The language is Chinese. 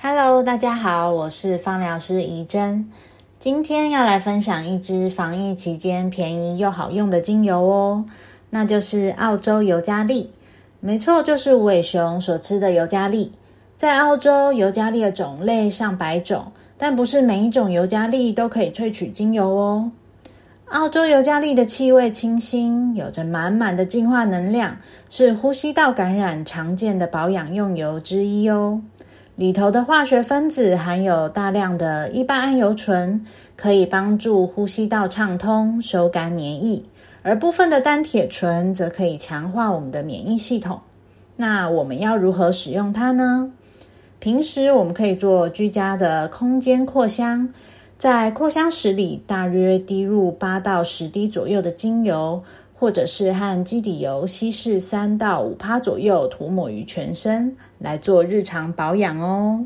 Hello，大家好，我是芳疗师怡珍。今天要来分享一支防疫期间便宜又好用的精油哦，那就是澳洲尤加利。没错，就是无尾熊所吃的尤加利。在澳洲，尤加利的种类上百种，但不是每一种尤加利都可以萃取精油哦。澳洲尤加利的气味清新，有着满满的净化能量，是呼吸道感染常见的保养用油之一哦。里头的化学分子含有大量的一八胺油醇，可以帮助呼吸道畅通、收干黏液；而部分的单铁醇则可以强化我们的免疫系统。那我们要如何使用它呢？平时我们可以做居家的空间扩香，在扩香石里大约滴入八到十滴左右的精油。或者是和基底油稀释三到五趴左右，涂抹于全身来做日常保养哦。